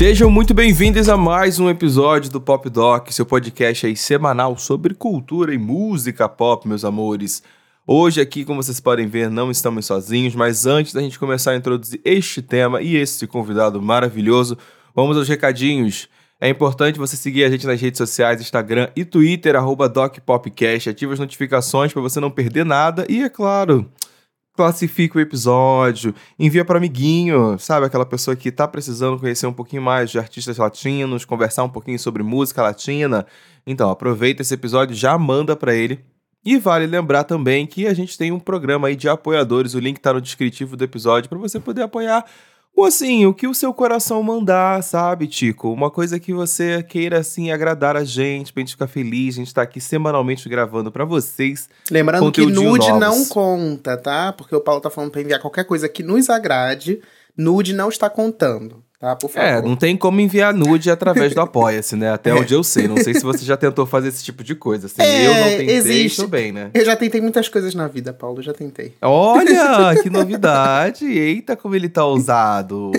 Sejam muito bem-vindos a mais um episódio do Pop Doc, seu podcast aí semanal sobre cultura e música pop, meus amores. Hoje aqui, como vocês podem ver, não estamos sozinhos, mas antes da gente começar a introduzir este tema e esse convidado maravilhoso, vamos aos recadinhos. É importante você seguir a gente nas redes sociais, Instagram e Twitter, arroba DocPopcast. Ative as notificações para você não perder nada. E, é claro, classifica o episódio, envia para amiguinho, sabe? Aquela pessoa que tá precisando conhecer um pouquinho mais de artistas latinos, conversar um pouquinho sobre música latina. Então, aproveita esse episódio, já manda para ele. E vale lembrar também que a gente tem um programa aí de apoiadores, o link tá no descritivo do episódio para você poder apoiar ou assim, o que o seu coração mandar, sabe, Tico? Uma coisa que você queira, assim, agradar a gente, pra gente ficar feliz. A gente tá aqui semanalmente gravando para vocês. Lembrando que nude não conta, tá? Porque o Paulo tá falando pra enviar qualquer coisa que nos agrade. Nude não está contando. Tá, por favor. É, não tem como enviar nude através do Apoia-se, né? Até onde eu sei. Não sei se você já tentou fazer esse tipo de coisa. Assim, é, eu não tentei, existe. bem, né? Eu já tentei muitas coisas na vida, Paulo. Já tentei. Olha, que novidade. Eita, como ele tá ousado.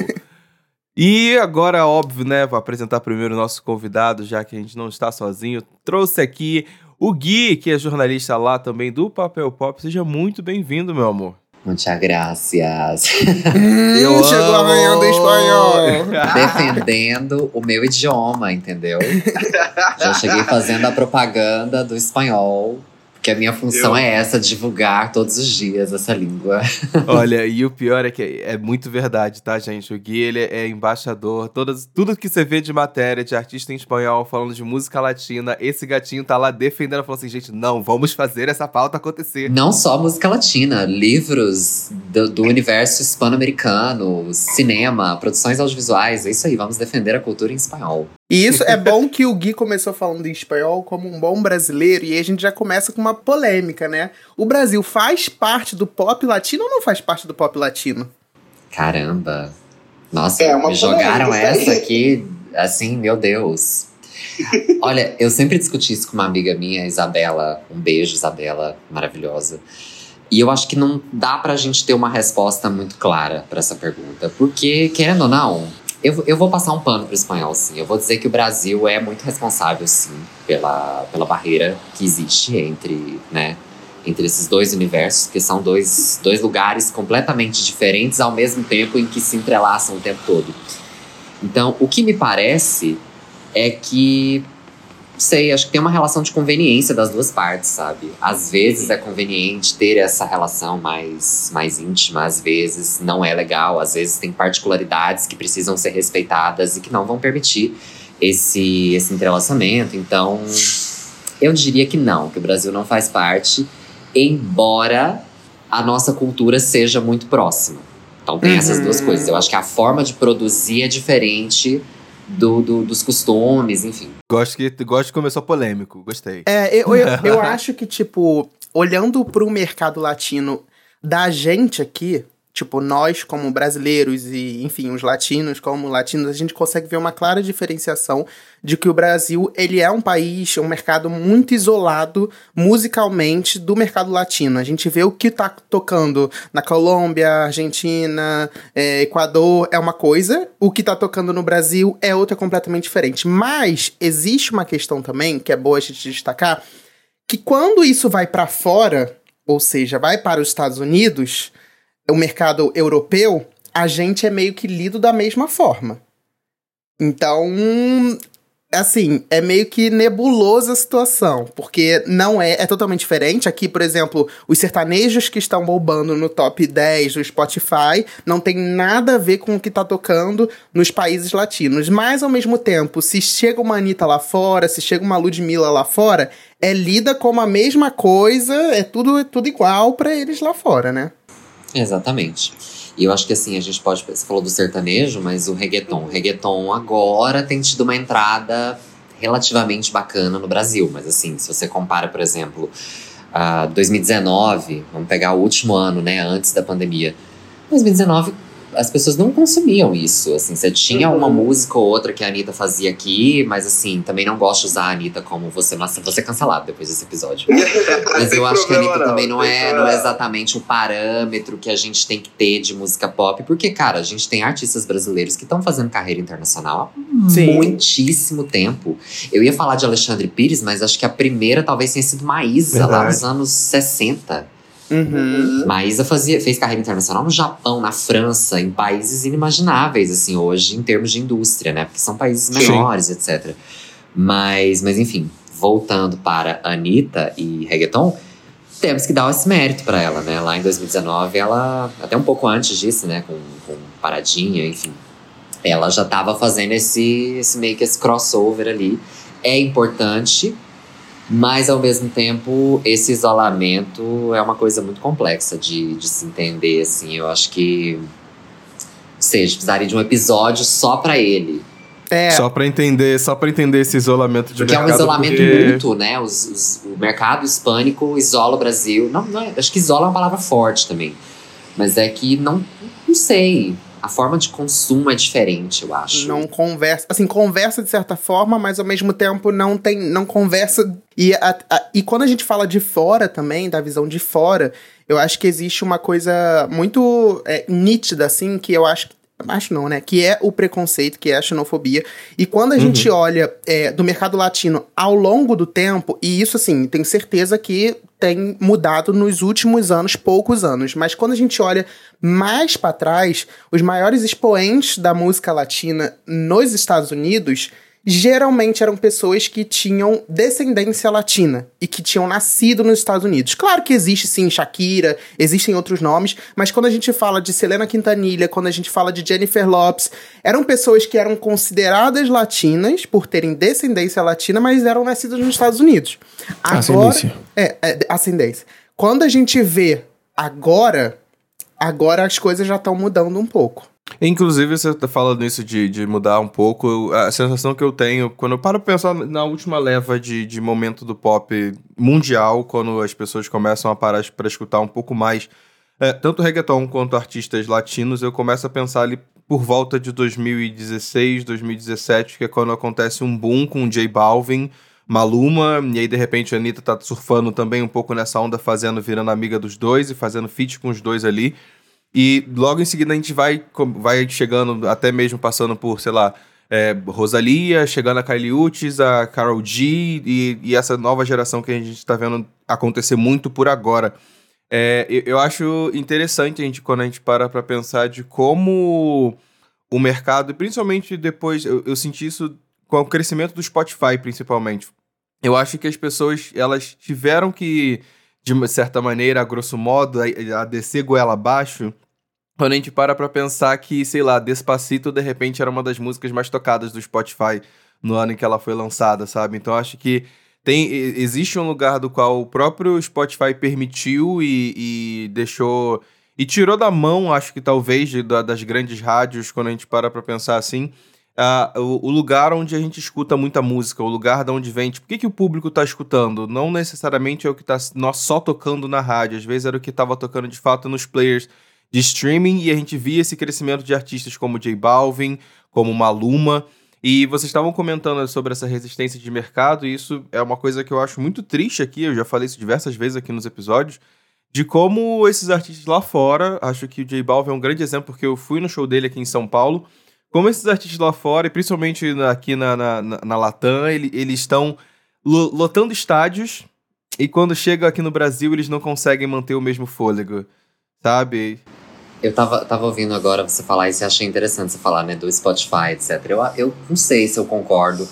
E agora, óbvio, né? Vou apresentar primeiro o nosso convidado, já que a gente não está sozinho. Trouxe aqui o Gui, que é jornalista lá também do Papel Pop. Seja muito bem-vindo, meu amor. Muchas gracias. Hum, chegou arranhando espanhol. Defendendo o meu idioma, entendeu? Já cheguei fazendo a propaganda do espanhol que a minha função eu... é essa, divulgar todos os dias essa língua. Olha, e o pior é que é muito verdade, tá, gente? O Gui, ele é embaixador. Todas, tudo que você vê de matéria, de artista em espanhol, falando de música latina, esse gatinho tá lá defendendo, falou assim, gente, não, vamos fazer essa pauta acontecer. Não só música latina, livros do, do universo hispano-americano, cinema, produções audiovisuais, é isso aí, vamos defender a cultura em espanhol. E isso é bom que o Gui começou falando em espanhol como um bom brasileiro, e aí a gente já começa com uma polêmica, né? O Brasil faz parte do pop latino ou não faz parte do pop latino? Caramba! Nossa, é me jogaram essa aqui, assim, meu Deus. Olha, eu sempre discuti isso com uma amiga minha, Isabela. Um beijo, Isabela, maravilhosa. E eu acho que não dá pra gente ter uma resposta muito clara para essa pergunta. Porque, querendo ou não, eu, eu vou passar um pano pro espanhol, sim. Eu vou dizer que o Brasil é muito responsável, sim, pela, pela barreira que existe entre, né, entre esses dois universos, que são dois, dois lugares completamente diferentes ao mesmo tempo em que se entrelaçam o tempo todo. Então, o que me parece é que sei, acho que tem uma relação de conveniência das duas partes, sabe? Às vezes é conveniente ter essa relação mais, mais íntima, às vezes não é legal, às vezes tem particularidades que precisam ser respeitadas e que não vão permitir esse, esse entrelaçamento. Então, eu diria que não, que o Brasil não faz parte, embora a nossa cultura seja muito próxima. Então tem uhum. essas duas uhum. coisas. Eu acho que a forma de produzir é diferente do, do, dos costumes, enfim. Gosto que gosto que começou polêmico, gostei. É, eu, eu, eu acho que, tipo, olhando pro mercado latino da gente aqui, Tipo, nós como brasileiros e, enfim, os latinos como latinos, a gente consegue ver uma clara diferenciação de que o Brasil, ele é um país, um mercado muito isolado musicalmente do mercado latino. A gente vê o que tá tocando na Colômbia, Argentina, é, Equador é uma coisa, o que tá tocando no Brasil é outra completamente diferente. Mas existe uma questão também, que é boa a gente destacar, que quando isso vai para fora, ou seja, vai para os Estados Unidos o mercado europeu, a gente é meio que lido da mesma forma. Então, assim, é meio que nebulosa a situação, porque não é, é totalmente diferente. Aqui, por exemplo, os sertanejos que estão bombando no top 10 do Spotify não tem nada a ver com o que tá tocando nos países latinos. Mas, ao mesmo tempo, se chega uma Anitta lá fora, se chega uma Ludmilla lá fora, é lida como a mesma coisa, é tudo, é tudo igual para eles lá fora, né? Exatamente. E eu acho que assim, a gente pode. Você falou do sertanejo, mas o reggaeton. O reggaeton agora tem tido uma entrada relativamente bacana no Brasil. Mas assim, se você compara, por exemplo, uh, 2019, vamos pegar o último ano, né, antes da pandemia. 2019 as pessoas não consumiam isso, assim, você tinha uhum. uma música ou outra que a Anitta fazia aqui, mas assim, também não gosto de usar a Anitta como você, você é cancelado depois desse episódio. mas eu acho que a Anitta não, também não é, não é exatamente o parâmetro que a gente tem que ter de música pop, porque, cara, a gente tem artistas brasileiros que estão fazendo carreira internacional há Sim. muitíssimo tempo. Eu ia falar de Alexandre Pires, mas acho que a primeira talvez tenha sido Maísa, Verdade. lá nos anos 60. Uhum. Maísa fazia, fez carreira internacional no Japão, na França, em países inimagináveis, assim, hoje, em termos de indústria, né? Porque são países menores, Sim. etc. Mas, mas, enfim, voltando para Anitta e reggaeton, temos que dar esse mérito para ela, né? Lá em 2019, ela, até um pouco antes disso, né? Com, com Paradinha, enfim. Ela já estava fazendo esse, esse meio que esse crossover ali. É importante, mas, ao mesmo tempo, esse isolamento é uma coisa muito complexa de, de se entender, assim. Eu acho que. Ou seja, precisaria de um episódio só para ele. É. Só para entender, só para entender esse isolamento de porque mercado. Porque é um isolamento porque... mútuo, né? Os, os, o mercado hispânico isola o Brasil. Não, não, é, acho que isola é uma palavra forte também. Mas é que não, não sei a forma de consumo é diferente, eu acho. Não conversa, assim, conversa de certa forma, mas ao mesmo tempo não tem, não conversa. E, a, a, e quando a gente fala de fora também, da visão de fora, eu acho que existe uma coisa muito é, nítida, assim, que eu acho acho não, né? Que é o preconceito, que é a xenofobia. E quando a uhum. gente olha é, do mercado latino ao longo do tempo, e isso, assim, tenho certeza que tem mudado nos últimos anos, poucos anos. Mas quando a gente olha mais para trás, os maiores expoentes da música latina nos Estados Unidos geralmente eram pessoas que tinham descendência latina e que tinham nascido nos Estados Unidos. Claro que existe sim Shakira, existem outros nomes, mas quando a gente fala de Selena Quintanilha, quando a gente fala de Jennifer Lopes, eram pessoas que eram consideradas latinas por terem descendência latina, mas eram nascidas nos Estados Unidos. Agora, ascendência. É, é, ascendência. Quando a gente vê agora, agora as coisas já estão mudando um pouco. Inclusive, você tá falando isso de, de mudar um pouco. A sensação que eu tenho, quando eu paro pra pensar na última leva de, de momento do pop mundial, quando as pessoas começam a parar para escutar um pouco mais, é, tanto reggaeton quanto artistas latinos, eu começo a pensar ali por volta de 2016, 2017, que é quando acontece um boom com J Balvin, Maluma, e aí de repente a Anitta tá surfando também um pouco nessa onda, fazendo, virando amiga dos dois e fazendo feat com os dois ali. E logo em seguida a gente vai, vai chegando, até mesmo passando por, sei lá, é, Rosalia, chegando a Kylie Uchis, a Carol G e, e, essa nova geração que a gente está vendo acontecer muito por agora. É, eu, eu, acho interessante a gente, quando a gente para para pensar de como o mercado, principalmente depois, eu, eu senti isso com o crescimento do Spotify, principalmente. Eu acho que as pessoas, elas tiveram que de certa maneira, a grosso modo, a, a descer goela abaixo, quando a gente para pra pensar que, sei lá, Despacito, de repente, era uma das músicas mais tocadas do Spotify no ano em que ela foi lançada, sabe? Então, acho que tem existe um lugar do qual o próprio Spotify permitiu e, e deixou... E tirou da mão, acho que talvez, de, das grandes rádios, quando a gente para pra pensar assim, uh, o, o, lugar onde a gente escuta muita música, o lugar de onde vem. Tipo, o que, que o público está escutando? Não necessariamente é o que está só tocando na rádio, às vezes era o que estava tocando de fato nos players de streaming e a gente via esse crescimento de artistas como J Balvin, como Maluma. E vocês estavam comentando sobre essa resistência de mercado, e isso é uma coisa que eu acho muito triste aqui, eu já falei isso diversas vezes aqui nos episódios, de como esses artistas lá fora, acho que o J Balvin é um grande exemplo, porque eu fui no show dele aqui em São Paulo, como esses artistas lá fora, e principalmente aqui na, na, na, Latam, ele, eles estão lotando estádios e quando chega aqui no Brasil eles não conseguem manter o mesmo fôlego, sabe? Eu tava, tava ouvindo agora você falar isso e achei interessante você falar, né, do Spotify, etc. Eu, eu não sei se eu concordo.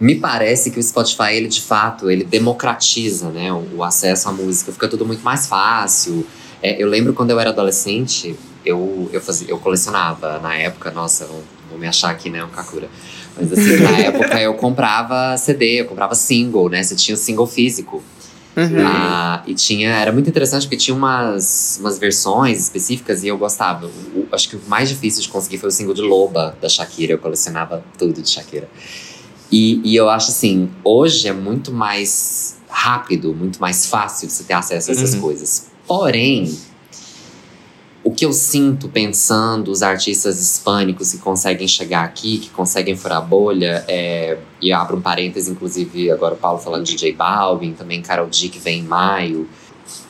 Me parece que o Spotify, ele de fato, ele democratiza, né, o, o acesso à música. Fica tudo muito mais fácil. É, eu lembro quando eu era adolescente, eu, eu, fazia, eu colecionava, na época, nossa, vou me achar aqui, né, um Kakura. Mas assim, na época eu comprava CD, eu comprava single, né? Você tinha o single físico. Uhum. Ah, e tinha, era muito interessante porque tinha umas, umas versões específicas e eu gostava. O, acho que o mais difícil de conseguir foi o single de Loba da Shakira. Eu colecionava tudo de Shakira. E, e eu acho assim, hoje é muito mais rápido, muito mais fácil você ter acesso a essas uhum. coisas. Porém, o que eu sinto pensando os artistas hispânicos que conseguem chegar aqui, que conseguem furar bolha, é, e abro um parêntese, inclusive, agora o Paulo falando de J Balvin, também Carol D, que vem em maio.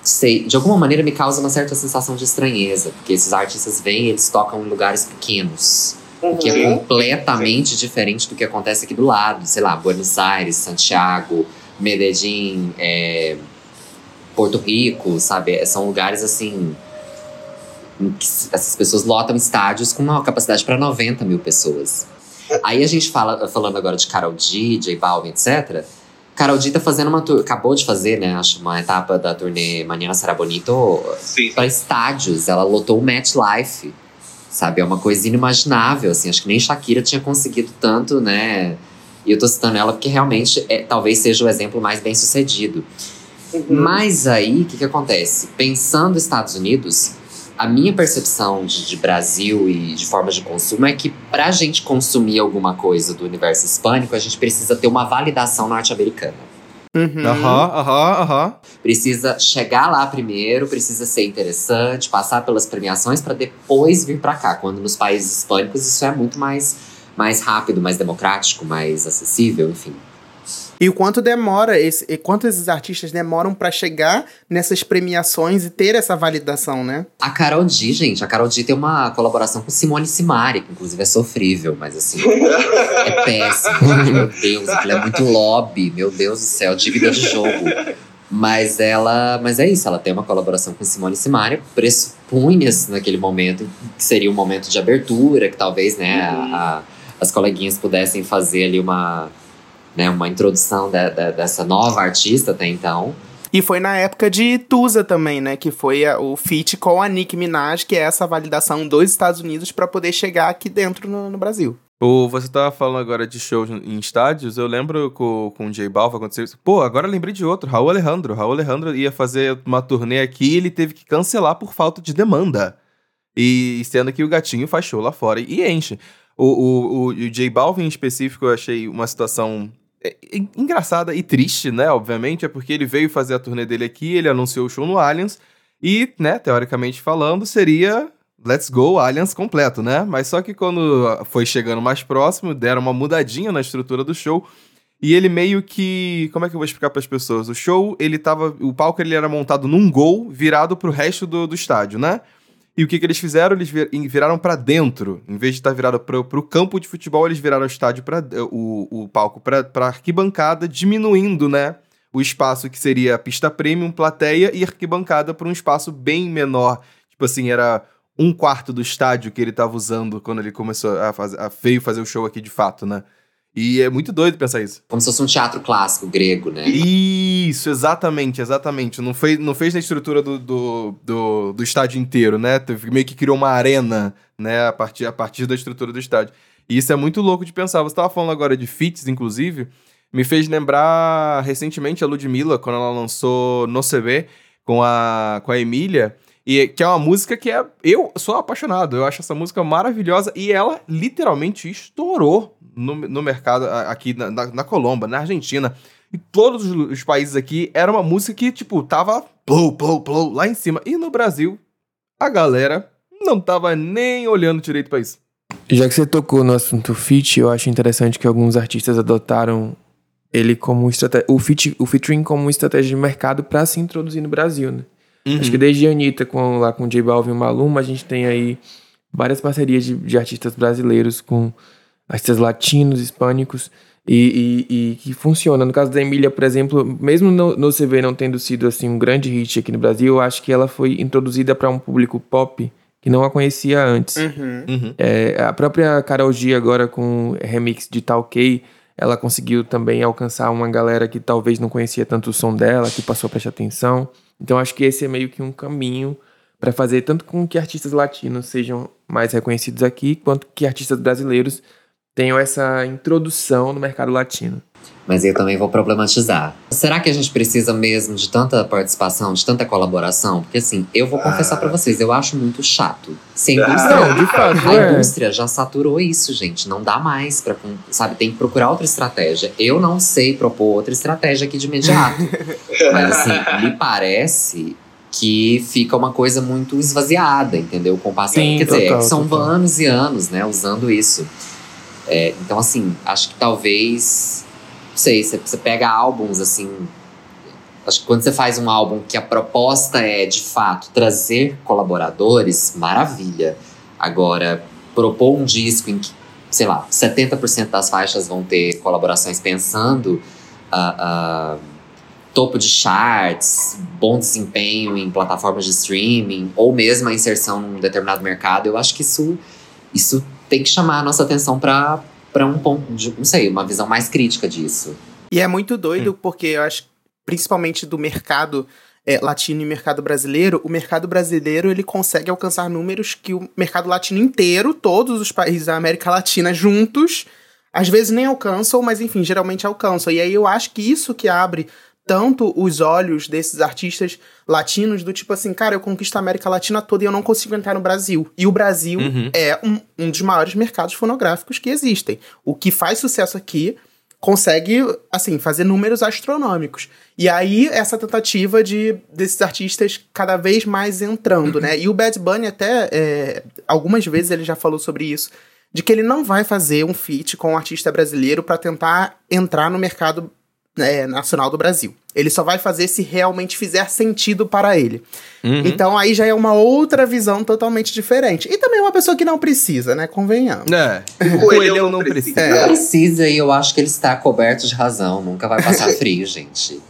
Sei, de alguma maneira me causa uma certa sensação de estranheza, porque esses artistas vêm eles tocam em lugares pequenos. Uhum. O que é uhum. completamente diferente do que acontece aqui do lado, sei lá, Buenos Aires, Santiago, Medellín, é, Porto Rico, sabe? São lugares assim essas pessoas lotam estádios com uma capacidade para 90 mil pessoas. Aí a gente fala, falando agora de Carol D, J Balvin, etc. Carol D tá fazendo uma tour, acabou de fazer, né? Acho uma etapa da turnê Manhã Será Bonito para estádios. Ela lotou o Match Life, sabe? É uma coisa inimaginável, assim. Acho que nem Shakira tinha conseguido tanto, né? E eu tô citando ela porque realmente é, talvez seja o exemplo mais bem sucedido. Uhum. Mas aí, o que, que acontece? Pensando nos Estados Unidos, a minha percepção de, de, Brasil e de formas de consumo é que para a gente consumir alguma coisa do universo hispânico, a gente precisa ter uma validação norte-americana. Uhum. Aham, aham, aham. Precisa chegar lá primeiro, precisa ser interessante, passar pelas premiações para depois vir para cá. Quando nos países hispânicos isso é muito mais, mais rápido, mais democrático, mais acessível, enfim. E o quanto demora, esse, e quanto esses artistas demoram para chegar nessas premiações e ter essa validação, né? A Carol D, gente, a Carol D tem uma colaboração com Simone Simari, que inclusive é sofrível, mas assim, é péssimo. meu Deus, aquilo é muito lobby, meu Deus do céu, dívida de jogo. Mas ela, mas é isso, ela tem uma colaboração com Simone Simari, pressupunha-se naquele momento que seria um momento de abertura, que talvez, né, a, a, as coleguinhas pudessem fazer ali uma né, uma introdução de, de, dessa nova artista até então. E foi na época de Tusa também, né? Que foi a, o feat com a Nicki Minaj, que é essa validação dos Estados Unidos para poder chegar aqui dentro no, no Brasil. O, você tava falando agora de shows em estádios, eu lembro com, com o J Balvin aconteceu isso. Pô, agora lembrei de outro, Raul Alejandro. Raul Alejandro ia fazer uma turnê aqui e ele teve que cancelar por falta de demanda. E sendo que o gatinho faz show lá fora e, e enche. O, o, o, o J Balvin em específico, eu achei uma situação é, engraçada e triste, né? Obviamente, é porque ele veio fazer a turnê dele aqui, ele anunciou o show no Allianz e, né, teoricamente falando, seria Let's Go Allianz completo, né? Mas só que quando foi chegando mais próximo, deram uma mudadinha na estrutura do show e ele meio que, como é que eu vou explicar para as pessoas? O show, ele tava, o palco ele era montado num gol virado pro resto do, do estádio, né? E o que, que eles fizeram? Eles viraram para dentro. Em vez de estar tá virado para o campo de futebol, eles viraram o estádio para o, o palco para arquibancada, diminuindo, né? O espaço que seria a pista premium, plateia e arquibancada para um espaço bem menor. Tipo assim, era um quarto do estádio que ele estava usando quando ele começou a, fazer, a veio fazer o show aqui de fato, né? E é muito doido pensar isso. Como se fosse um teatro clássico grego, né? Isso, exatamente, exatamente. Não, foi, não fez na estrutura do, do, do, do estádio inteiro, né? Meio que criou uma arena, né? A partir, a partir da estrutura do estádio. E isso é muito louco de pensar. Você estava falando agora de fits, inclusive. Me fez lembrar recentemente a Ludmilla, quando ela lançou No CV com a, com a Emília. E que é uma música que é. Eu sou apaixonado, eu acho essa música maravilhosa. E ela literalmente estourou no, no mercado aqui na, na, na Colômbia, na Argentina. E todos os países aqui era uma música que, tipo, tava blow, blow, blow, lá em cima. E no Brasil, a galera não tava nem olhando direito pra isso. Já que você tocou no assunto fit, eu acho interessante que alguns artistas adotaram ele como estratégia, o, fit, o featuring como estratégia de mercado para se introduzir no Brasil, né? Uhum. Acho que desde a Anitta com, lá com o J Balvin e o Maluma, a gente tem aí várias parcerias de, de artistas brasileiros com artistas latinos, hispânicos, e, e, e, que funciona. No caso da Emília, por exemplo, mesmo no, no CV não tendo sido assim um grande hit aqui no Brasil, eu acho que ela foi introduzida para um público pop que não a conhecia antes. Uhum. Uhum. É, a própria Carol G agora com remix de Talkei, ela conseguiu também alcançar uma galera que talvez não conhecia tanto o som dela, que passou a prestar atenção. Então acho que esse é meio que um caminho para fazer tanto com que artistas latinos sejam mais reconhecidos aqui, quanto que artistas brasileiros tenham essa introdução no mercado latino. Mas eu também vou problematizar. Será que a gente precisa mesmo de tanta participação, de tanta colaboração? Porque assim, eu vou confessar ah. para vocês, eu acho muito chato. Se a ah. indústria, não, de fato, a é. indústria já saturou isso, gente. Não dá mais para, sabe, tem que procurar outra estratégia. Eu não sei propor outra estratégia aqui de imediato. Mas assim, me parece que fica uma coisa muito esvaziada, entendeu? Com o passar. Quer total, dizer, são total. anos e anos, né, usando isso. É, então, assim, acho que talvez. Não sei, você, você pega álbuns assim. Acho que quando você faz um álbum que a proposta é, de fato, trazer colaboradores, maravilha. Agora, propor um disco em que, sei lá, 70% das faixas vão ter colaborações pensando. Uh, uh, topo de charts, bom desempenho em plataformas de streaming, ou mesmo a inserção num determinado mercado, eu acho que isso, isso tem que chamar a nossa atenção para um ponto, de, não sei, uma visão mais crítica disso. E é muito doido, hum. porque eu acho, principalmente do mercado é, latino e mercado brasileiro, o mercado brasileiro ele consegue alcançar números que o mercado latino inteiro, todos os países da América Latina juntos, às vezes nem alcançam, mas enfim, geralmente alcançam. E aí eu acho que isso que abre tanto os olhos desses artistas latinos do tipo assim, cara, eu conquisto a América Latina toda e eu não consigo entrar no Brasil. E o Brasil uhum. é um, um dos maiores mercados fonográficos que existem. O que faz sucesso aqui consegue, assim, fazer números astronômicos. E aí, essa tentativa de desses artistas cada vez mais entrando, né? E o Bad Bunny até, é, algumas vezes ele já falou sobre isso, de que ele não vai fazer um feat com um artista brasileiro para tentar entrar no mercado é, nacional do Brasil. Ele só vai fazer se realmente fizer sentido para ele. Uhum. Então aí já é uma outra visão totalmente diferente. E também uma pessoa que não precisa, né? Convenhamos. É. O Coelhão não precisa. É. Precisa e eu acho que ele está coberto de razão. Nunca vai passar frio, gente.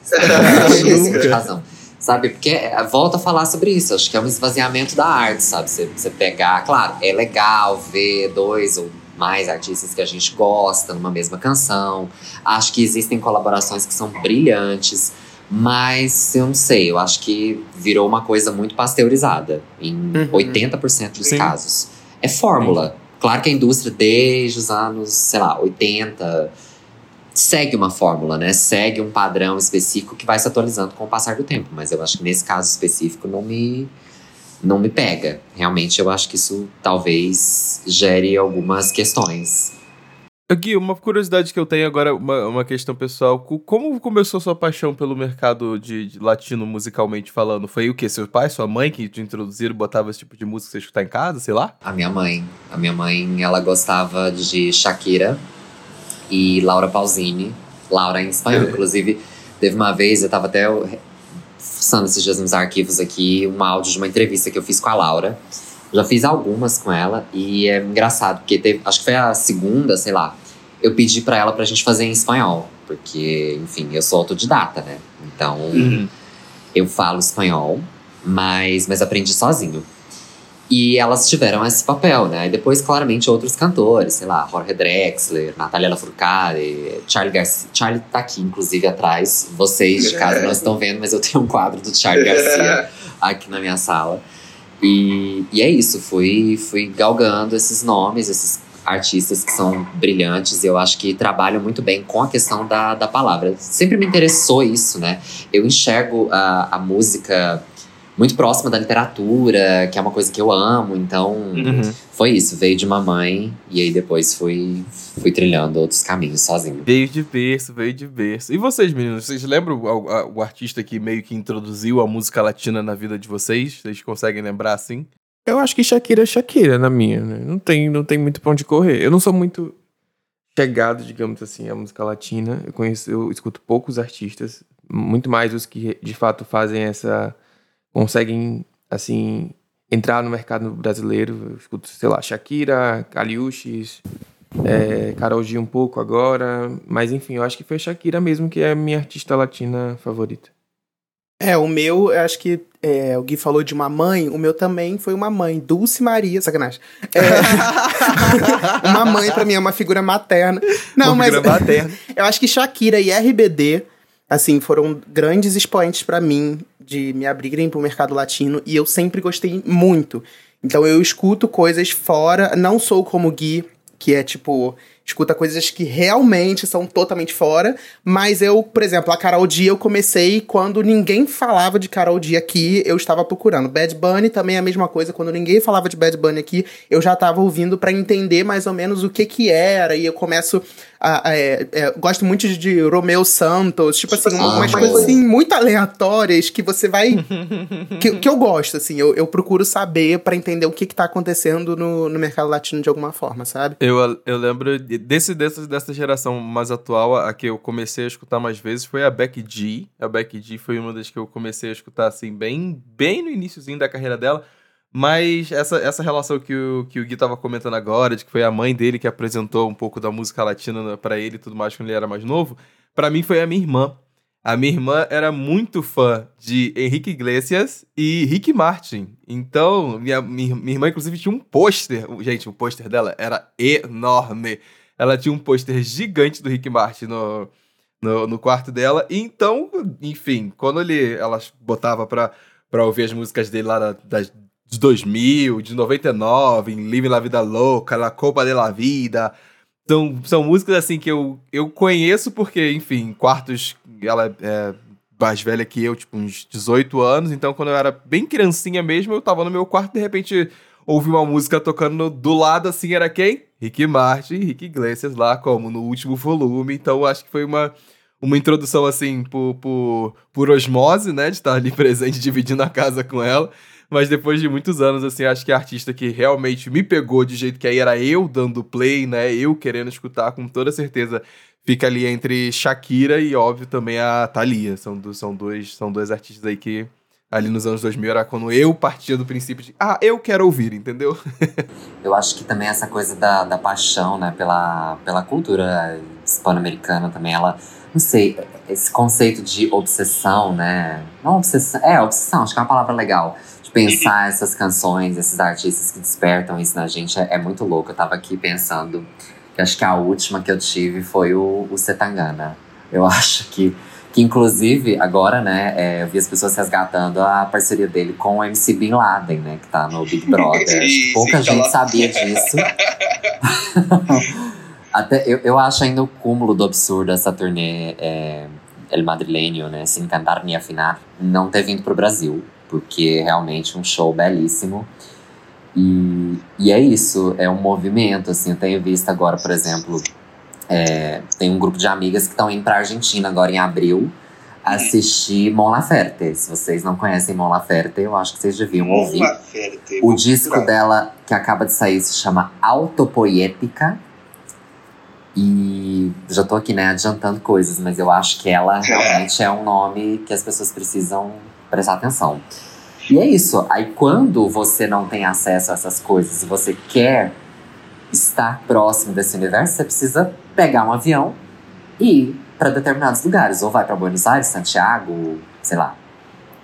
Nunca. de razão. Sabe? Porque é, volta a falar sobre isso. Acho que é um esvaziamento da arte, sabe? Você pegar, claro, é legal ver dois ou mais artistas que a gente gosta numa mesma canção. Acho que existem colaborações que são brilhantes, mas eu não sei, eu acho que virou uma coisa muito pasteurizada em uhum. 80% dos Sim. casos. É fórmula. Claro que a indústria, desde os anos, sei lá, 80, segue uma fórmula, né? Segue um padrão específico que vai se atualizando com o passar do tempo. Mas eu acho que nesse caso específico não me não me pega. Realmente eu acho que isso talvez gere algumas questões. Gui, uma curiosidade que eu tenho agora, uma, uma questão pessoal. Como começou sua paixão pelo mercado de, de, latino musicalmente falando? Foi o quê? Seu pai, sua mãe que te introduziram, botava esse tipo de música pra você escutar em casa, sei lá? A minha mãe. A minha mãe, ela gostava de Shakira e Laura Pausini. Laura em espanhol, inclusive. Teve uma vez, eu tava até fuçando esses dias nos arquivos aqui um áudio de uma entrevista que eu fiz com a Laura. Já fiz algumas com ela e é engraçado, porque teve, acho que foi a segunda, sei lá. Eu pedi para ela pra gente fazer em espanhol, porque, enfim, eu sou autodidata, né? Então, uhum. eu falo espanhol, mas, mas aprendi sozinho. E elas tiveram esse papel, né? E depois, claramente, outros cantores, sei lá, Jorge Drexler, Natalia Lafourcade, Charlie Garcia. Charlie tá aqui, inclusive, atrás. Vocês de casa não estão vendo, mas eu tenho um quadro do Charlie Garcia aqui na minha sala. E, e é isso, fui, fui galgando esses nomes, esses artistas que são brilhantes e eu acho que trabalham muito bem com a questão da, da palavra. Sempre me interessou isso, né? Eu enxergo a, a música muito próxima da literatura, que é uma coisa que eu amo. Então, uhum. foi isso. Veio de uma mãe e aí depois fui, fui trilhando outros caminhos sozinho. Veio de berço, veio de berço. E vocês, meninos, vocês lembram o, o artista que meio que introduziu a música latina na vida de vocês? Vocês conseguem lembrar assim? Eu acho que Shakira é Shakira na minha, né? Não tem, não tem muito pra onde correr. Eu não sou muito chegado, digamos assim, à música latina. Eu conheço, eu escuto poucos artistas, muito mais os que de fato fazem essa conseguem, assim, entrar no mercado brasileiro. Eu escuto, sei lá, Shakira, Caliuches, é, Karol G um pouco agora. Mas enfim, eu acho que foi Shakira mesmo que é a minha artista latina favorita. É, o meu, eu acho que é, o Gui falou de uma mãe, o meu também foi uma mãe, Dulce Maria, sacanagem. É, uma mãe para mim é uma figura materna. Não, uma mas figura materna. eu acho que Shakira e RBD assim, foram grandes expoentes para mim de me abrirem pro mercado latino e eu sempre gostei muito. Então eu escuto coisas fora, não sou como Gui, que é tipo escuta coisas que realmente são totalmente fora. Mas eu, por exemplo, a Carol D eu comecei quando ninguém falava de Carol D aqui, eu estava procurando. Bad Bunny também é a mesma coisa, quando ninguém falava de Bad Bunny aqui, eu já estava ouvindo para entender mais ou menos o que que era. E eu começo a. a é, é, gosto muito de Romeo Santos, tipo assim, ah, umas coisas assim muito aleatórias que você vai. que, que eu gosto, assim, eu, eu procuro saber para entender o que que tá acontecendo no, no mercado latino de alguma forma, sabe? Eu, eu lembro desse, dessa, dessa geração mais atual, a que eu comecei a escutar mais vezes foi a Becky G. A Becky G foi uma das que eu comecei a escutar, assim, bem, bem no iníciozinho da carreira dela. Mas essa, essa relação que o, que o Gui tava comentando agora, de que foi a mãe dele que apresentou um pouco da música latina para ele e tudo mais quando ele era mais novo, para mim foi a minha irmã. A minha irmã era muito fã de Henrique Iglesias e Rick Martin. Então, minha, minha, minha irmã, inclusive, tinha um pôster. Gente, o pôster dela era enorme. Ela tinha um pôster gigante do Rick Martin no, no, no, quarto dela. Então, enfim, quando ele, ela botava pra, pra ouvir as músicas dele lá da, das, de 2000, de 99, em Living La Vida Louca, La Copa de la Vida. São, são músicas assim que eu, eu conheço porque, enfim, quartos, ela é mais velha que eu, tipo uns 18 anos, então quando eu era bem criancinha mesmo, eu tava no meu quarto e de repente ouvi uma música tocando do lado assim, era quem? Rick Martin, Rick Iglesias lá, como no último volume, então acho que foi uma uma introdução assim por, por, por osmose, né, de estar ali presente dividindo a casa com ela. Mas depois de muitos anos, assim, acho que a artista que realmente me pegou de jeito que aí era eu dando play, né? Eu querendo escutar, com toda certeza, fica ali entre Shakira e, óbvio, também a Thalia. São, do, são, dois, são dois artistas aí que ali nos anos 2000 era quando eu partia do princípio de, ah, eu quero ouvir, entendeu? eu acho que também essa coisa da, da paixão, né, pela, pela cultura hispano-americana também, ela, não sei, esse conceito de obsessão, né, não obsessão, é, obsessão, acho que é uma palavra legal, de pensar essas canções, esses artistas que despertam isso na gente é, é, muito louco. Eu tava aqui pensando que acho que a última que eu tive foi o, o Setangana. Eu acho que, que inclusive, agora, né, é, eu vi as pessoas resgatando a parceria dele com o MC Bin Laden, né, que tá no Big Brother. pouca gente sabia disso. Até, eu, eu acho ainda o cúmulo do absurdo essa turnê é, El Madrileño, né, Sem Cantar Nem Afinar, não ter vindo pro Brasil porque é realmente um show belíssimo. E, e é isso, é um movimento, assim, eu tenho visto agora, por exemplo, é, tem um grupo de amigas que estão indo pra Argentina agora em abril assistir Mon Laferte. Se vocês não conhecem Mon Laferte, eu acho que vocês deviam ouvir. Laferte, o disco dela, que acaba de sair, se chama Autopoética. E já tô aqui, né, adiantando coisas, mas eu acho que ela realmente é um nome que as pessoas precisam prestar atenção. E é isso. Aí quando você não tem acesso a essas coisas e você quer estar próximo desse universo, você precisa pegar um avião e ir para determinados lugares. Ou vai para Buenos Aires, Santiago, sei lá.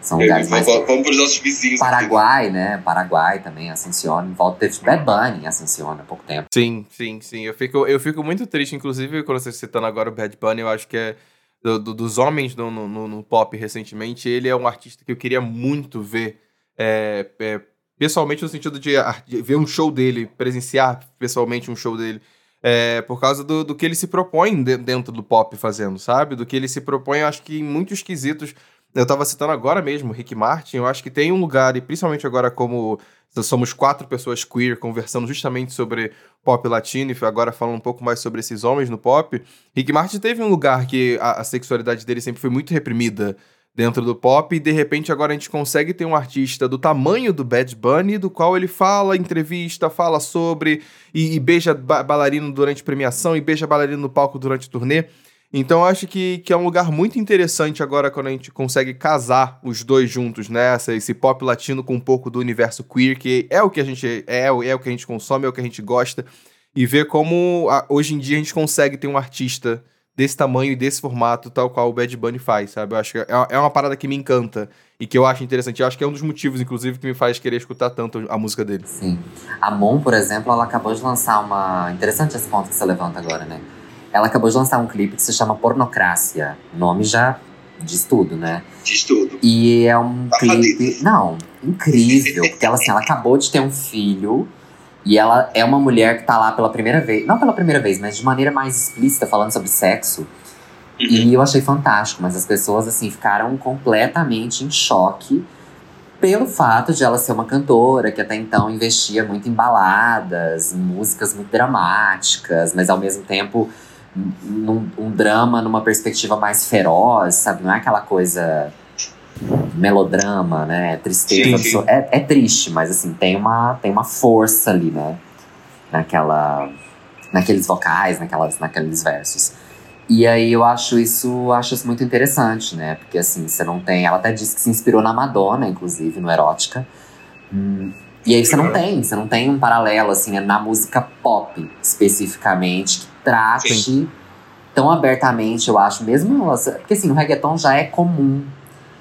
São lugares mais. Vamos para os nossos vizinhos. Paraguai, aqui. né? Paraguai também, Ascensiona. Volta teve Bad Bunny em Ascensiona há pouco tempo. Sim, sim, sim. Eu fico, eu fico muito triste, inclusive, quando você citando agora o Bad Bunny, eu acho que é do, do, dos homens no, no, no, pop recentemente, ele é um artista que eu queria muito ver é, é, pessoalmente, no sentido de, de, ver um show dele, presenciar pessoalmente um show dele. É, por causa do, do que ele se propõe de, dentro do pop fazendo, sabe? Do que ele se propõe, eu acho que em muitos quesitos. Eu tava citando agora mesmo, Rick Martin, eu acho que tem um lugar, e principalmente agora como somos quatro pessoas queer conversando justamente sobre pop latino e agora falando um pouco mais sobre esses homens no pop. Rick Martin teve um lugar que a, a, sexualidade dele sempre foi muito reprimida dentro do pop e de repente agora a gente consegue ter um artista do tamanho do Bad Bunny, do qual ele fala, entrevista, fala sobre e, e beija ba bailarino durante premiação e beija bailarino no palco durante turnê. Então acho que, que é um lugar muito interessante agora quando a gente consegue casar os dois juntos, né? esse pop latino com um pouco do universo queer, que é o que a gente é, é o que a gente consome, é o que a gente gosta, e ver como a, hoje em dia a gente consegue ter um artista desse tamanho e desse formato, tal qual o Bad Bunny faz, sabe? Eu acho que é, é uma parada que me encanta e que eu acho interessante. Eu acho que é um dos motivos, inclusive, que me faz querer escutar tanto a música dele. Sim. A Mon, por exemplo, ela acabou de lançar uma. Interessante esse ponto que você levanta agora, né? Ela acabou de lançar um clipe que se chama Pornocrácia. O nome já diz tudo, né? Diz tudo. E é um clipe. Não, incrível. porque ela, assim, ela acabou de ter um filho E ela é uma mulher que tá lá pela primeira vez, não pela primeira vez, mas de maneira mais explícita, falando sobre sexo. Uhum. E eu achei fantástico, mas as pessoas, assim, ficaram completamente em choque pelo fato de ela ser uma cantora que até então investia muito em baladas, músicas muito dramáticas, mas ao mesmo tempo num, um drama numa perspectiva mais feroz, sabe? Não é aquela coisa melodrama, né? Tristeza. Sim, sim. É, é triste, mas assim, tem uma, tem uma força ali, né? Naquela, naqueles vocais, naquelas, naqueles versos. E aí eu acho isso, acho isso muito interessante, né? Porque assim, você não tem. Ela até disse que se inspirou na Madonna, inclusive, no Erótica. Hum, e aí você não tem, você não tem um paralelo, assim, né, na música pop, especificamente, que trate Sim. tão abertamente, eu acho, mesmo. Porque assim, o reggaeton já é comum.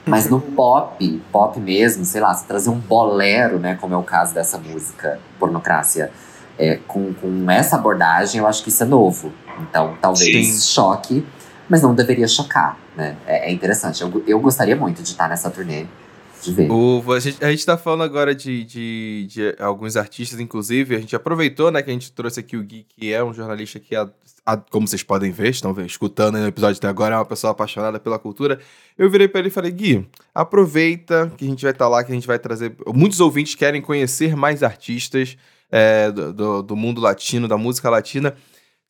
Mas no pop, pop mesmo, sei lá, você trazer um bolero, né? Como é o caso dessa música, Pornocrácia, é, com, com essa abordagem, eu acho que isso é novo. Então, talvez Sim. choque, mas não deveria chocar, né? É, é interessante. Eu, eu gostaria muito de estar nessa turnê. O, a, gente, a gente tá falando agora de, de, de, alguns artistas, inclusive. A gente aproveitou, né, que a gente trouxe aqui o Gui, que é um jornalista que, a, a, como vocês podem ver, estão escutando no episódio até agora, é uma pessoa apaixonada pela cultura. Eu virei para ele e falei: Gui, aproveita que a gente vai estar tá lá, que a gente vai trazer. Muitos ouvintes querem conhecer mais artistas é, do, do mundo latino, da música latina.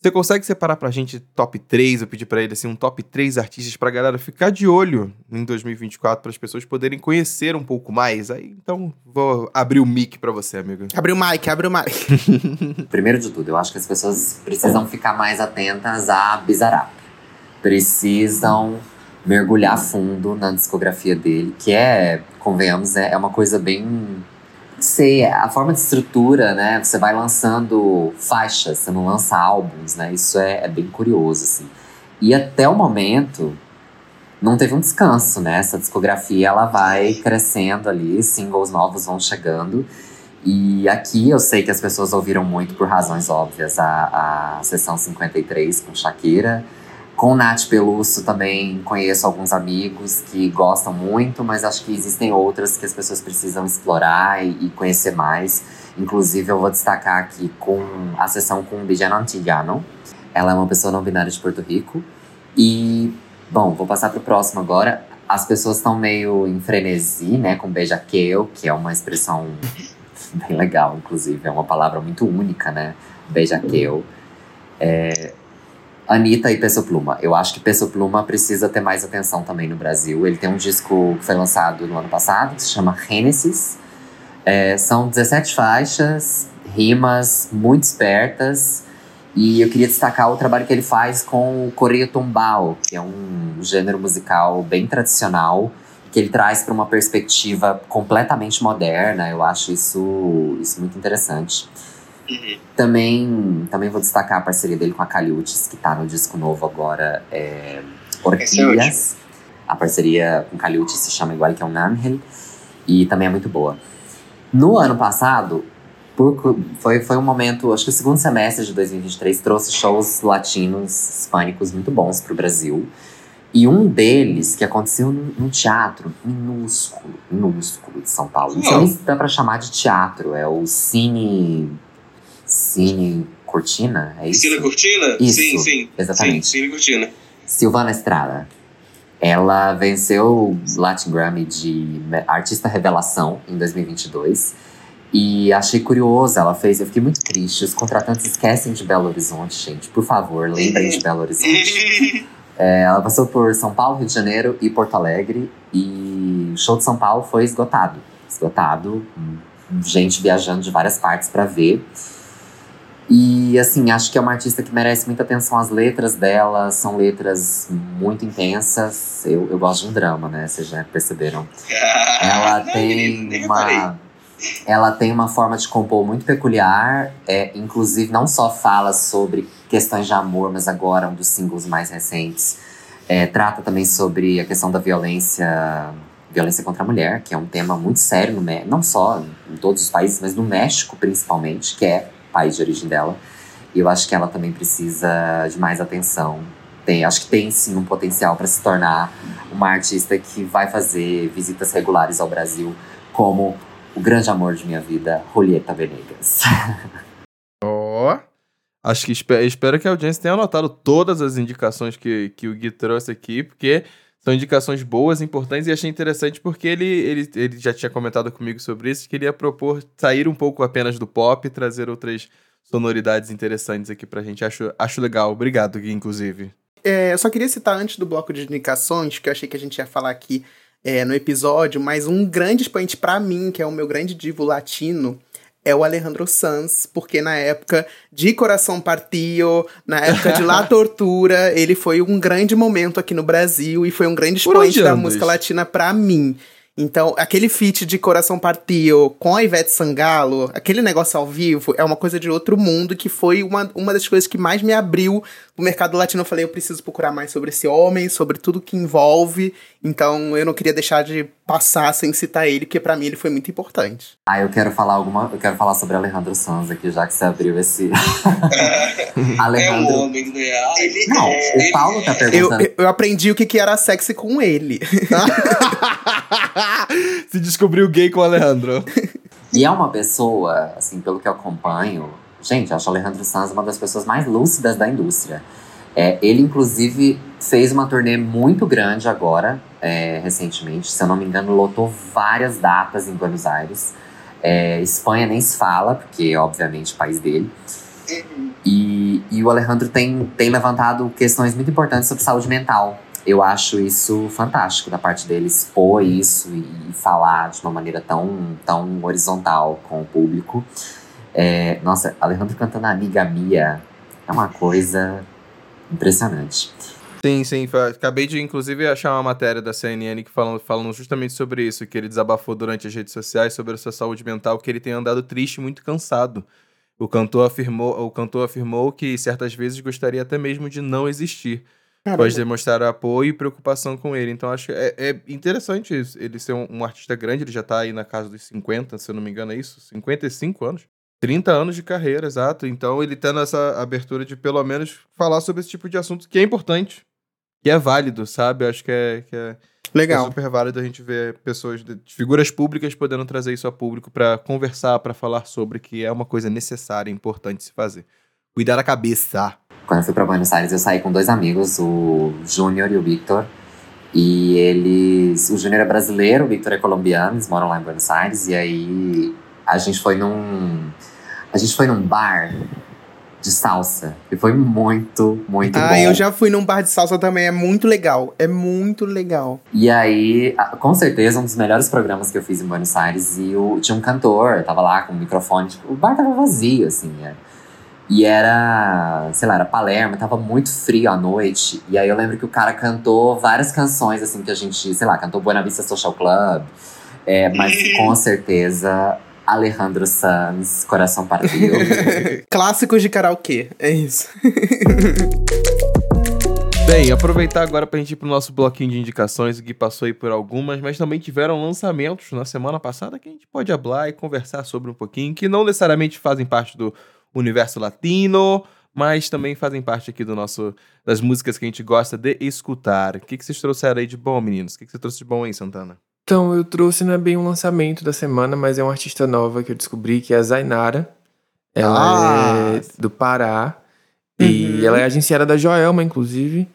Você consegue separar pra gente top 3? Eu pedi pra ele assim, um top 3 artistas pra galera ficar de olho em 2024 para as pessoas poderem conhecer um pouco mais. Aí, então, vou abrir o mic para você, amigo. Abre o mic, abre o mic. Primeiro de tudo, eu acho que as pessoas precisam ficar mais atentas a Bizarrap. Precisam mergulhar fundo na discografia dele, que é, convenhamos, é, é uma coisa bem sei, a forma de estrutura, né? Você vai lançando faixas, você não lança álbuns, né? Isso é, é bem curioso, assim. E até o momento, não teve um descanso, né? Essa discografia, ela vai crescendo ali, singles novos vão chegando. E aqui eu sei que as pessoas ouviram muito por razões óbvias a, a sessão 53 com Shakira. Com Nath Peluso também conheço alguns amigos que gostam muito, mas acho que existem outras que as pessoas precisam explorar e, e conhecer mais. Inclusive, eu vou destacar aqui com a sessão com Bijan Antigano. Ela é uma pessoa não binária de Porto Rico. E, bom, vou passar para o próximo agora. As pessoas estão meio em frenesi, né, com beijaqueu, que é uma expressão bem legal, inclusive. É uma palavra muito única, né? Beijaqueu. É, Anitta e Peso Pluma. Eu acho que Peso Pluma precisa ter mais atenção também no Brasil. Ele tem um disco que foi lançado no ano passado, que se chama Genesis. É, são 17 faixas, rimas muito espertas. E eu queria destacar o trabalho que ele faz com o Correio Tombal, que é um gênero musical bem tradicional, que ele traz para uma perspectiva completamente moderna. Eu acho isso, isso muito interessante. Uhum. Também, também vou destacar a parceria dele com a Caliutes, que tá no disco novo agora, é Orquídeas. É a parceria com Caliutes se chama igual que é um Angel, e também é muito boa. No ano passado, por, foi, foi um momento, acho que o segundo semestre de 2023 trouxe shows latinos, hispânicos muito bons pro Brasil. E um deles, que aconteceu num teatro minúsculo, minúsculo de São Paulo. Não sei nem se dá pra chamar de teatro, é o Cine Cine Cortina, é isso? Cine Cortina? Isso, sim, sim. Exatamente. Sim, Cine Cortina. Silvana Estrada. Ela venceu o Latin Grammy de Artista Revelação em 2022. E achei curioso, ela fez. Eu fiquei muito triste. Os contratantes esquecem de Belo Horizonte, gente. Por favor, lembrem de Belo Horizonte. é, ela passou por São Paulo, Rio de Janeiro e Porto Alegre. E o show de São Paulo foi esgotado. Esgotado. Gente viajando de várias partes para ver. E assim, acho que é uma artista que merece muita atenção. As letras dela são letras muito intensas. Eu, eu gosto de um drama, né? Vocês já perceberam. ela tem uma. Ela tem uma forma de compor muito peculiar. É, inclusive, não só fala sobre questões de amor, mas agora um dos singles mais recentes. É, trata também sobre a questão da violência violência contra a mulher, que é um tema muito sério, no, não só em todos os países, mas no México principalmente, que é país de origem dela. E eu acho que ela também precisa de mais atenção. Tem, acho que tem sim um potencial para se tornar uma artista que vai fazer visitas regulares ao Brasil, como o grande amor de minha vida, Julieta Venegas. Ó. oh. Acho que espero, espero que a audiência tenha anotado todas as indicações que, que o Gui trouxe aqui, porque são indicações boas, importantes, e achei interessante porque ele, ele, ele já tinha comentado comigo sobre isso, que ele ia propor sair um pouco apenas do pop e trazer outras sonoridades interessantes aqui pra gente. Acho, acho legal. Obrigado, Gui, inclusive. É, eu só queria citar antes do bloco de indicações, que eu achei que a gente ia falar aqui é, no episódio, mas um grande expoente para mim, que é o meu grande divo latino, é o Alejandro Sanz, porque na época de Coração Partio, na época de La Tortura, ele foi um grande momento aqui no Brasil e foi um grande expoente da música latina para mim. Então, aquele feat de Coração Partio com a Ivete Sangalo, aquele negócio ao vivo, é uma coisa de outro mundo que foi uma, uma das coisas que mais me abriu o mercado latino. Eu falei, eu preciso procurar mais sobre esse homem, sobre tudo que envolve. Então, eu não queria deixar de passar sem citar ele, porque para mim ele foi muito importante. Ah, eu quero falar alguma. Eu quero falar sobre Alejandro Sanz aqui, já que você abriu esse. Alejandro. É um homem, né? Ele, não, o Paulo tá perguntando. Eu, eu aprendi o que, que era sexy com ele. Se descobriu gay com o Alejandro. E é uma pessoa, assim, pelo que eu acompanho. Gente, eu acho o Alejandro Sanz uma das pessoas mais lúcidas da indústria. É, ele, inclusive, fez uma turnê muito grande agora, é, recentemente. Se eu não me engano, lotou várias datas em Buenos Aires. É, Espanha nem se fala, porque, obviamente, o país dele. E, e o Alejandro tem, tem levantado questões muito importantes sobre saúde mental. Eu acho isso fantástico da parte dele, expor isso e, e falar de uma maneira tão, tão horizontal com o público. É, nossa, Alejandro cantando Amiga Mia é uma coisa impressionante. Sim, sim. Acabei de, inclusive, achar uma matéria da CNN que falando, falando justamente sobre isso, que ele desabafou durante as redes sociais sobre a sua saúde mental, que ele tem andado triste muito cansado. O cantor afirmou, o cantor afirmou que certas vezes gostaria até mesmo de não existir. Caramba. Pode demonstrar apoio e preocupação com ele. Então, acho que é, é interessante isso. Ele ser um, um, artista grande, ele já tá aí na casa dos 50, se eu não me engano, é isso? 55 anos. 30 anos de carreira, exato. Então, ele tendo essa abertura de pelo menos falar sobre esse tipo de assunto que é importante, que é válido, sabe? Acho que é, que é, Legal. é super válido a gente ver pessoas, de, figuras públicas podendo trazer isso a público para conversar, para falar sobre, que é uma coisa necessária e importante se fazer. Cuidar da cabeça. Quando eu fui para Buenos Aires, eu saí com dois amigos, o Júnior e o Victor. E eles. O Júnior é brasileiro, o Victor é colombiano, eles moram lá em Buenos Aires. E aí a gente foi num. A gente foi num bar de salsa. E foi muito, muito ah, bom. Ah, eu já fui num bar de salsa também, é muito legal. É muito legal. E aí, com certeza, um dos melhores programas que eu fiz em Buenos Aires. E o, tinha um cantor, tava lá com o microfone. Tipo, o bar tava vazio, assim. É. E era, sei lá, era Palermo, tava muito frio à noite. E aí eu lembro que o cara cantou várias canções, assim, que a gente, sei lá, cantou Buena Vista Social Club. É, mas com certeza Alejandro Sanz, Coração Partido. Clássicos de karaokê, é isso. Bem, aproveitar agora pra gente ir pro nosso bloquinho de indicações, que passou aí por algumas, mas também tiveram lançamentos na semana passada que a gente pode hablar e conversar sobre um pouquinho, que não necessariamente fazem parte do universo latino, mas também fazem parte aqui do nosso das músicas que a gente gosta de escutar. O que, que vocês trouxeram aí de bom, meninos? O que, que você trouxe de bom aí, Santana? Então, eu trouxe não é bem um lançamento da semana, mas é uma artista nova que eu descobri, que é a Zainara. Ela ah. é do Pará. Uhum. E ela é agenciada da Joelma, inclusive.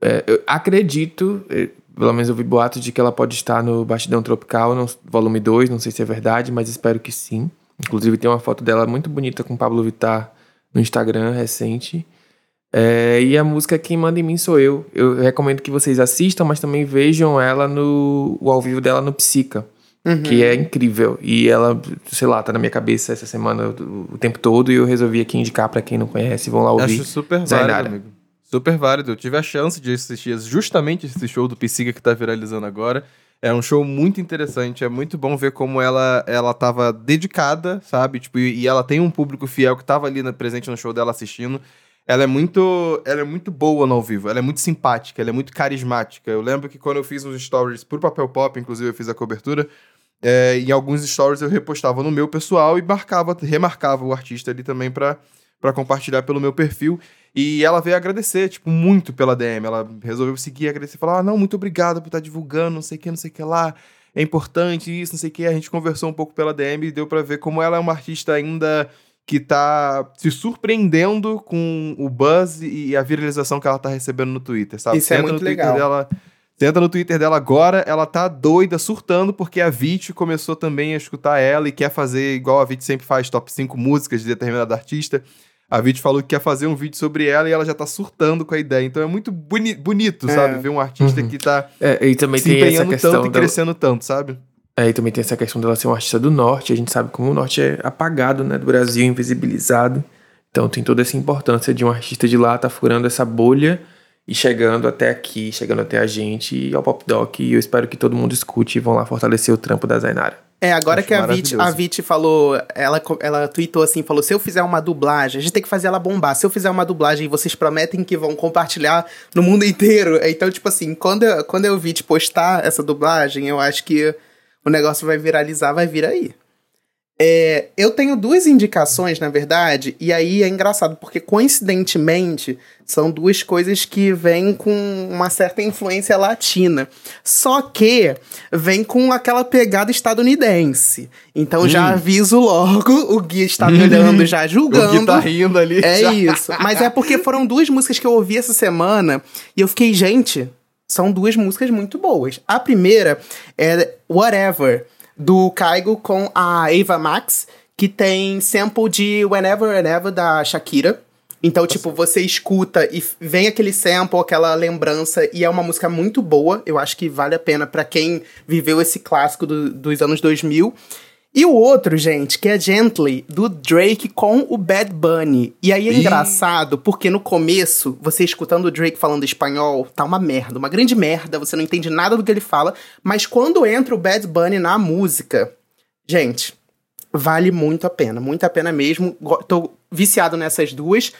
É, eu acredito, é, pelo menos eu vi boatos de que ela pode estar no Bastidão Tropical, no volume 2, não sei se é verdade, mas espero que sim. Inclusive tem uma foto dela muito bonita com Pablo Vittar no Instagram recente. É, e a música Quem Manda em Mim Sou Eu. Eu recomendo que vocês assistam, mas também vejam ela no o ao vivo dela no Psica. Uhum. Que é incrível. E ela, sei lá, tá na minha cabeça essa semana o, tempo todo. E eu resolvi aqui indicar para quem não conhece. Vão lá ouvir. Acho super válido, amigo. Super válido. Eu tive a chance de assistir justamente esse show do Psica que tá viralizando agora. É um show muito interessante, é muito bom ver como ela ela tava dedicada, sabe? Tipo, e, e ela tem um público fiel que tava ali na, presente no show dela assistindo. Ela é muito, ela é muito boa no ao vivo, ela é muito simpática, ela é muito carismática. Eu lembro que quando eu fiz uns stories pro Papel Pop, inclusive eu fiz a cobertura, é, em alguns stories eu repostava no meu pessoal e marcava, remarcava o artista ali também para compartilhar pelo meu perfil. E ela veio agradecer, tipo, muito pela DM. Ela resolveu seguir, agradecer, falar: ah, não, muito obrigado por estar divulgando, não sei o que, não sei o que lá. é importante isso, não sei o que. A gente conversou um pouco pela DM e deu para ver como ela é uma artista ainda que tá se surpreendendo com o buzz e a viralização que ela tá recebendo no Twitter, sabe? Isso é muito legal. Dela, Tenta no Twitter dela agora, ela tá doida, surtando, porque a Vit começou também a escutar ela e quer fazer igual a Vit sempre faz, top 5 músicas de determinado artista. A Vit falou que quer fazer um vídeo sobre ela e ela já tá surtando com a ideia. Então é muito boni bonito, é. sabe? Ver um artista uhum. que tá é, e também se tem empenhando essa tanto e crescendo tanto, sabe? E também tem essa questão dela ser uma artista do norte. A gente sabe como o norte é apagado, né? Do Brasil, invisibilizado. Então tem toda essa importância de um artista de lá tá furando essa bolha e chegando até aqui, chegando até a gente e ao Pop Doc. E eu espero que todo mundo escute e vão lá fortalecer o trampo da Zainara. É, agora Acho que a Vit, a Vit falou, ela, ela tweetou assim, falou, se eu fizer uma dublagem, a gente tem que fazer ela bombar. Se eu fizer uma dublagem, vocês prometem que vão compartilhar no mundo inteiro. Então, tipo assim, quando eu, quando eu vi te postar essa dublagem, eu acho que o negócio vai viralizar, vai vir aí. É, eu tenho duas indicações, na verdade, e aí é engraçado, porque coincidentemente são duas coisas que vêm com uma certa influência latina. Só que vem com aquela pegada estadunidense. Então hum. já aviso logo, o Gui está me olhando, já julgando. O Gui tá rindo ali. É já. isso. Mas é porque foram duas músicas que eu ouvi essa semana e eu fiquei, gente, são duas músicas muito boas. A primeira é Whatever do Kaigo com a Ava Max, que tem sample de Whenever, Whenever da Shakira. Então, Nossa. tipo, você escuta e vem aquele sample, aquela lembrança, e é uma música muito boa. Eu acho que vale a pena para quem viveu esse clássico do, dos anos 2000. E o outro, gente, que é Gently, do Drake com o Bad Bunny. E aí é Ih. engraçado, porque no começo, você escutando o Drake falando espanhol, tá uma merda, uma grande merda, você não entende nada do que ele fala, mas quando entra o Bad Bunny na música, gente, vale muito a pena, muito a pena mesmo. Tô viciado nessas duas.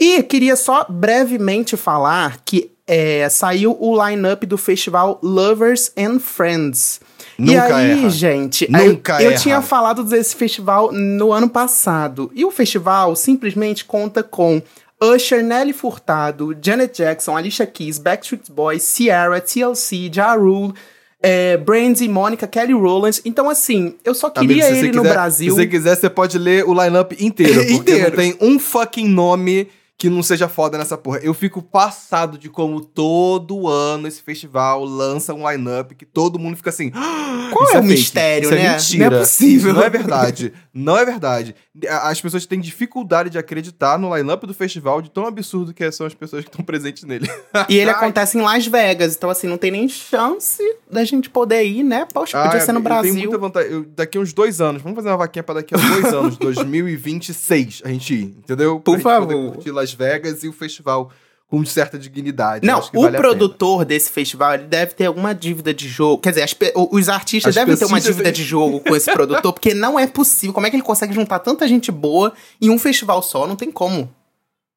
E queria só brevemente falar que é, saiu o line-up do festival Lovers and Friends. Nunca e aí, erra. gente, Nunca eu, eu tinha falado desse festival no ano passado. E o festival simplesmente conta com Usher, Nelly Furtado, Janet Jackson, Alicia Keys, Backstreet Boys, Ciara, TLC, Ja Rule, é, Brandy, Mônica, Kelly Rowland. Então, assim, eu só queria Amigo, ele no Brasil. Se você quiser, você pode ler o lineup inteiro, porque inteiro. não tem um fucking nome que não seja foda nessa porra. Eu fico passado de como todo ano esse festival lança um line-up que todo mundo fica assim. Ah, Qual é, é o mistério, isso é né? É mentira. Não é possível. Não é verdade. Não é verdade. As pessoas têm dificuldade de acreditar no line-up do festival de tão absurdo que são as pessoas que estão presentes nele. E ele acontece em Las Vegas, então assim, não tem nem chance da gente poder ir, né? Poxa, podia ah, ser no Brasil. Eu tenho muita vontade. Eu, daqui uns dois anos, vamos fazer uma vaquinha pra daqui a dois anos, 2026, a gente ir, entendeu? Por favor. Las Vegas e o festival com certa dignidade. Não, o vale produtor desse festival ele deve ter alguma dívida de jogo. Quer dizer, as, os artistas as devem ter uma dívida de jogo com esse produtor, porque não é possível. Como é que ele consegue juntar tanta gente boa em um festival só? Não tem como.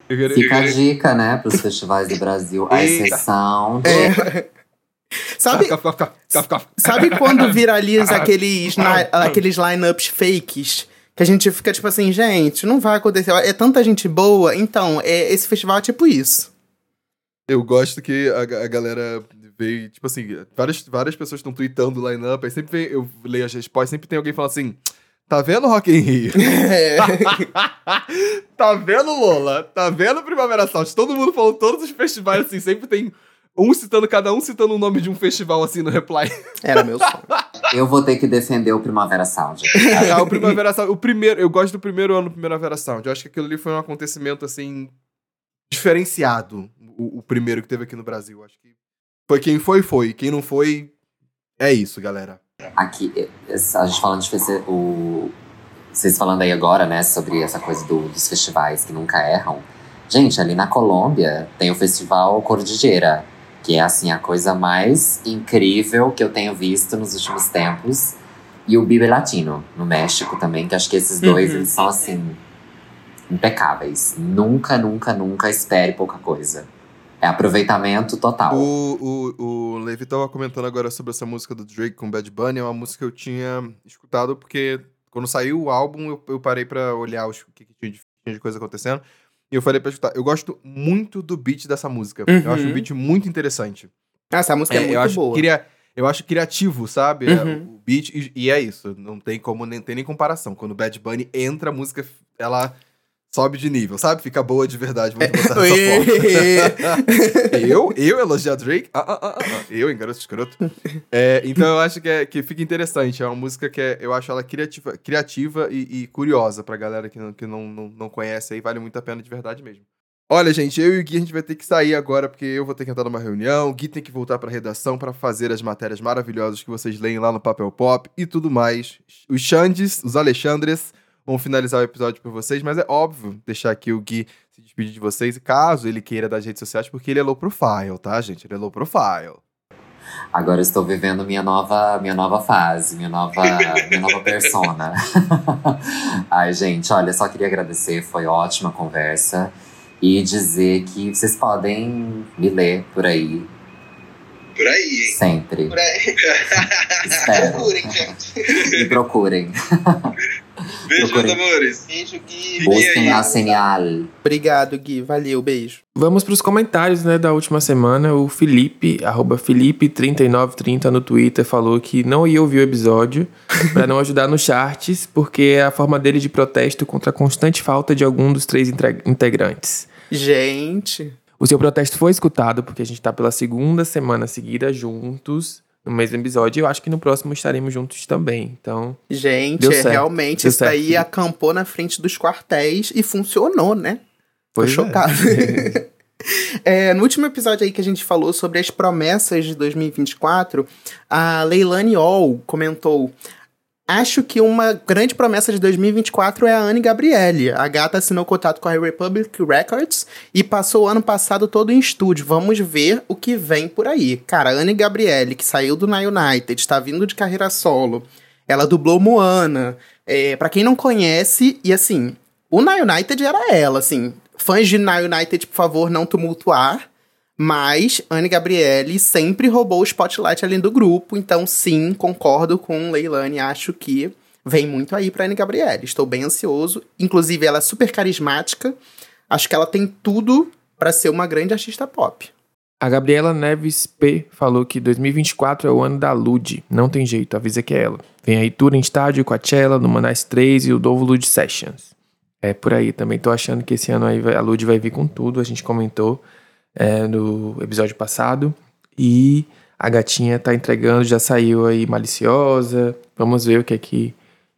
Fica a dica, né, para os festivais do Brasil. A exceção. É. Sabe, sabe quando viraliza aqueles, aqueles lineups fakes? Que a gente fica tipo assim, gente, não vai acontecer. É tanta gente boa. Então, é, esse festival é tipo isso. Eu gosto que a, a galera veio, tipo assim, várias, várias pessoas estão tweetando o line-up, aí sempre vem, eu leio as respostas, sempre tem alguém falando assim. Tá vendo Rock in Rio? É. tá vendo Lola? Tá vendo Primavera Sound? Todo mundo falou todos os festivais assim, sempre tem um citando, cada um citando o nome de um festival assim no reply. Era meu sonho. Eu vou ter que defender o Primavera Sound. ah, o Primavera Sound. O primeiro, eu gosto do primeiro ano do Primavera Sound. Eu acho que aquilo ali foi um acontecimento assim. diferenciado. O, o primeiro que teve aqui no Brasil. Acho que foi quem foi, foi. Quem não foi, é isso, galera. Aqui, a gente falando de o, vocês falando aí agora, né, sobre essa coisa do, dos festivais que nunca erram. Gente, ali na Colômbia tem o festival Cordillera, que é assim a coisa mais incrível que eu tenho visto nos últimos tempos. E o Bibe Latino, no México também, que acho que esses dois uhum. eles são assim impecáveis. Nunca, nunca, nunca espere pouca coisa. É aproveitamento total. O, o, o Levi tava comentando agora sobre essa música do Drake com Bad Bunny. É uma música que eu tinha escutado porque quando saiu o álbum eu, eu parei para olhar o que, que tinha de, tinha de coisa acontecendo. E eu falei pra escutar. Eu gosto muito do beat dessa música. Uhum. Eu acho o uhum. beat muito interessante. Essa música é, é muito eu acho, boa. Queria, eu acho criativo, sabe? É, uhum. o beat, e, e, é isso. Não tem como, nem tem nem comparação. Quando o Bad Bunny entra, a música, ela sobe de nível, sabe? Fica boa de verdade, vamos botar dessa forma. eu? Eu elogiar Drake? Ah, ah, ah, ah. Eu, em garoto escroto? É, então eu acho que, é, que fica interessante. É uma música que é, eu acho ela criativa, criativa e, e curiosa pra galera que, não, que não, não, não conhece aí. Vale muito a pena de verdade mesmo. Olha, gente, eu e o Gui a gente vai ter que sair agora porque eu vou ter que entrar numa reunião, o Gui tem que voltar pra redação para fazer as matérias maravilhosas que vocês leem lá no Papel Pop e tudo mais. Os Xandes, os Alexandres vão finalizar o episódio por vocês, mas é óbvio deixar aqui o Gui se despedir de vocês, caso ele queira das redes sociais, porque ele é low profile, tá, gente? Ele é low profile. Agora estou vivendo minha nova, minha nova fase, minha nova, minha nova persona. Ai, gente, olha, só queria agradecer, foi ótima a conversa e dizer que vocês podem me ler por aí. Por aí, hein? Sempre. Por aí. procurem, gente. Me procurem. Beijo, meus amores. Beijo, Gui. Busquem a señal. Obrigado, Gui. Valeu, beijo. Vamos para os comentários né, da última semana. O Felipe, arroba Felipe3930 no Twitter, falou que não ia ouvir o episódio para não ajudar nos charts, porque é a forma dele de protesto contra a constante falta de algum dos três integrantes. Gente. O seu protesto foi escutado, porque a gente tá pela segunda semana seguida juntos no mesmo episódio. Eu acho que no próximo estaremos juntos também. Então. Gente, é, realmente, isso aí acampou na frente dos quartéis e funcionou, né? Foi é. chocado. É, no último episódio aí que a gente falou sobre as promessas de 2024, a Leilani All comentou: Acho que uma grande promessa de 2024 é a Anne Gabriele. A gata assinou contato com a Republic Records e passou o ano passado todo em estúdio. Vamos ver o que vem por aí. Cara, a Anne Gabriele, que saiu do Na United, está vindo de carreira solo. Ela dublou Moana. É, para quem não conhece, e assim, o Na United era ela, assim. Fãs de Na United, por favor, não tumultuar. Mas Anne Gabriele sempre roubou o spotlight ali do grupo, então sim, concordo com Leilani, acho que vem muito aí pra Anne Gabriele. Estou bem ansioso. Inclusive, ela é super carismática. Acho que ela tem tudo para ser uma grande artista pop. A Gabriela Neves P falou que 2024 é o ano da Lud. Não tem jeito, avisa que é ela. Vem aí tour em estádio, Coachella, no Manais 3 e o Dovo Lud Sessions. É por aí, também tô achando que esse ano aí a Lud vai vir com tudo, a gente comentou é, no episódio passado. E a gatinha tá entregando, já saiu aí maliciosa. Vamos ver o que é que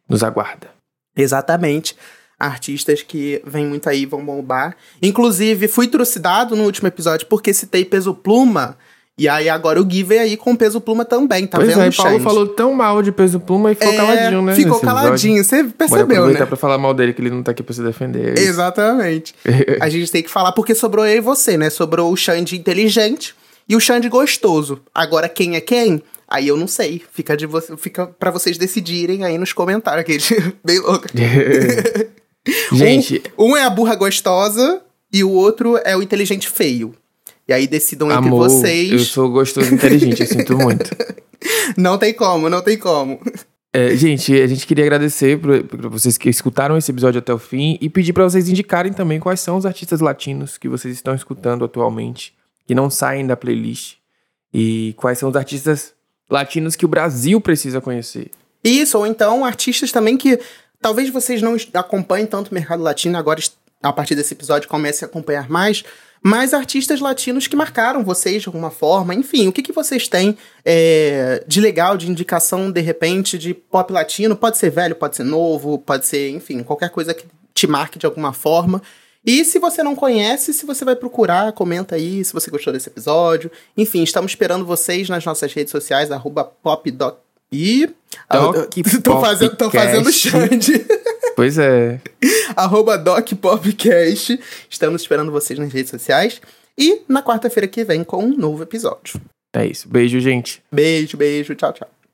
nos aguarda. Exatamente. Artistas que vêm muito aí vão bombar. Inclusive, fui trucidado no último episódio porque citei Peso Pluma e aí agora o Gui veio aí com peso pluma também, tá pois vendo? É, Paulo falou tão mal de peso pluma e ficou é, caladinho, né? Ficou caladinho, episódio. você percebeu, Bora né? pra falar mal dele, que ele não tá aqui pra se defender. É Exatamente. a gente tem que falar porque sobrou eu e você, né? Sobrou o Xande inteligente e o Xande gostoso. Agora quem é quem? Aí eu não sei. Fica, de vo fica pra vocês decidirem aí nos comentários, aquele bem louco. gente... Um, um é a burra gostosa e o outro é o inteligente feio. E aí decidam entre Amor, vocês. Eu sou gostoso e inteligente, eu sinto muito. Não tem como, não tem como. É, gente, a gente queria agradecer para vocês que escutaram esse episódio até o fim e pedir para vocês indicarem também quais são os artistas latinos que vocês estão escutando atualmente, que não saem da playlist, e quais são os artistas latinos que o Brasil precisa conhecer. Isso, ou então artistas também que talvez vocês não acompanhem tanto o mercado latino, agora a partir desse episódio comece a acompanhar mais, mas artistas latinos que marcaram vocês de alguma forma. Enfim, o que, que vocês têm é, de legal, de indicação, de repente, de pop latino? Pode ser velho, pode ser novo, pode ser, enfim, qualquer coisa que te marque de alguma forma. E se você não conhece, se você vai procurar, comenta aí se você gostou desse episódio. Enfim, estamos esperando vocês nas nossas redes sociais, arroba popdoc. E. Tô, fazendo, tô fazendo Xande. Pois é. Arroba DocPopcast. Estamos esperando vocês nas redes sociais. E na quarta-feira que vem com um novo episódio. É isso. Beijo, gente. Beijo, beijo. Tchau, tchau.